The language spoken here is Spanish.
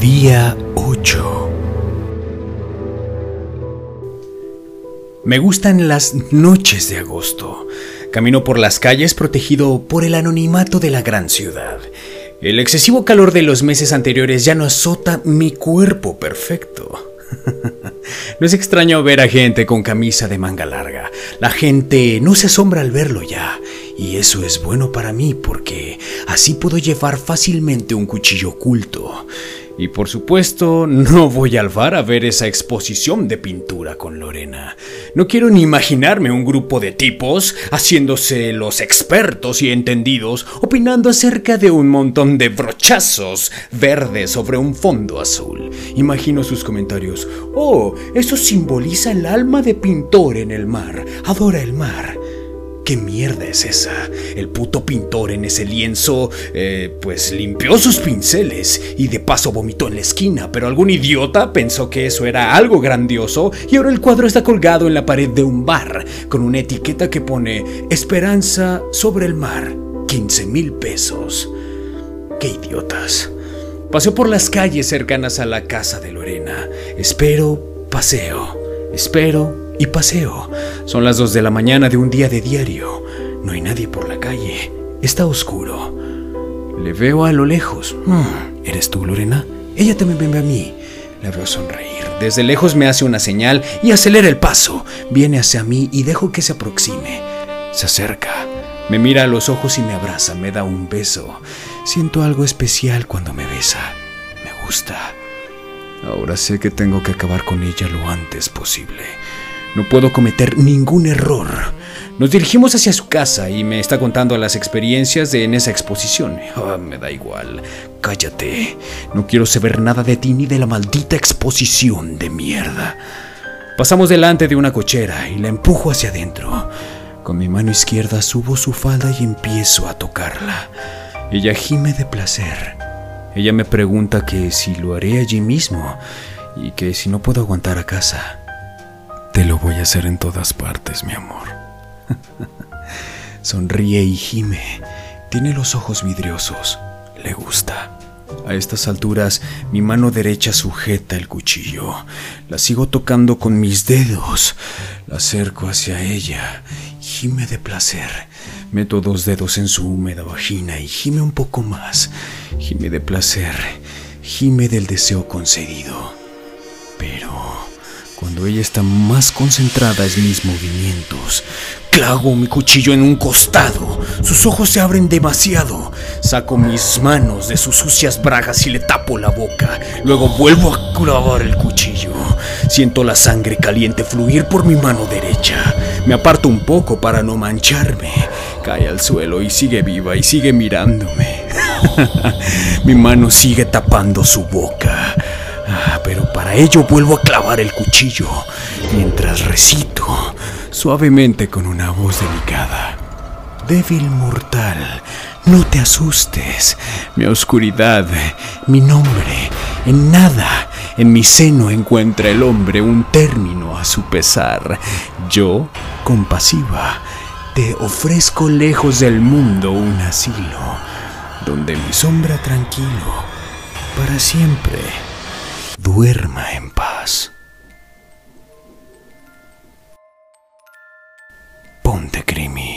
Día 8 Me gustan las noches de agosto. Camino por las calles protegido por el anonimato de la gran ciudad. El excesivo calor de los meses anteriores ya no azota mi cuerpo perfecto. No es extraño ver a gente con camisa de manga larga. La gente no se asombra al verlo ya. Y eso es bueno para mí porque así puedo llevar fácilmente un cuchillo oculto. Y por supuesto, no voy al bar a ver esa exposición de pintura con Lorena. No quiero ni imaginarme un grupo de tipos haciéndose los expertos y entendidos, opinando acerca de un montón de brochazos verdes sobre un fondo azul. Imagino sus comentarios. Oh, eso simboliza el alma de pintor en el mar. Adora el mar. ¿Qué mierda es esa? El puto pintor en ese lienzo, eh, pues limpió sus pinceles y de paso vomitó en la esquina, pero algún idiota pensó que eso era algo grandioso y ahora el cuadro está colgado en la pared de un bar con una etiqueta que pone Esperanza sobre el mar, 15 mil pesos. ¡Qué idiotas! Paseo por las calles cercanas a la casa de Lorena. Espero, paseo. Espero, y paseo. Son las 2 de la mañana de un día de diario. No hay nadie por la calle. Está oscuro. Le veo a lo lejos. Hmm, ¿Eres tú, Lorena? Ella también ve a mí. La veo sonreír. Desde lejos me hace una señal y acelera el paso. Viene hacia mí y dejo que se aproxime. Se acerca. Me mira a los ojos y me abraza. Me da un beso. Siento algo especial cuando me besa. Me gusta. Ahora sé que tengo que acabar con ella lo antes posible. No puedo cometer ningún error. Nos dirigimos hacia su casa y me está contando las experiencias de en esa exposición. Ah, me da igual. Cállate. No quiero saber nada de ti ni de la maldita exposición de mierda. Pasamos delante de una cochera y la empujo hacia adentro. Con mi mano izquierda subo su falda y empiezo a tocarla. Ella gime de placer. Ella me pregunta que si lo haré allí mismo y que si no puedo aguantar a casa. Te lo voy a hacer en todas partes, mi amor. Sonríe y gime. Tiene los ojos vidriosos. Le gusta. A estas alturas, mi mano derecha sujeta el cuchillo. La sigo tocando con mis dedos. La acerco hacia ella. Gime de placer. Meto dos dedos en su húmeda vagina y gime un poco más. Gime de placer. Gime del deseo concedido. Pero cuando ella está más concentrada en mis movimientos, clavo mi cuchillo en un costado. Sus ojos se abren demasiado. Saco mis manos de sus sucias bragas y le tapo la boca. Luego vuelvo a clavar el cuchillo. Siento la sangre caliente fluir por mi mano derecha. Me aparto un poco para no mancharme. Cae al suelo y sigue viva y sigue mirándome. mi mano sigue tapando su boca. Ah, pero para ello vuelvo a el cuchillo mientras recito suavemente con una voz delicada. Débil mortal, no te asustes. Mi oscuridad, mi nombre, en nada, en mi seno encuentra el hombre un término a su pesar. Yo, compasiva, te ofrezco lejos del mundo un asilo, donde mi sombra tranquilo, para siempre duerma en paz. Montecrimi.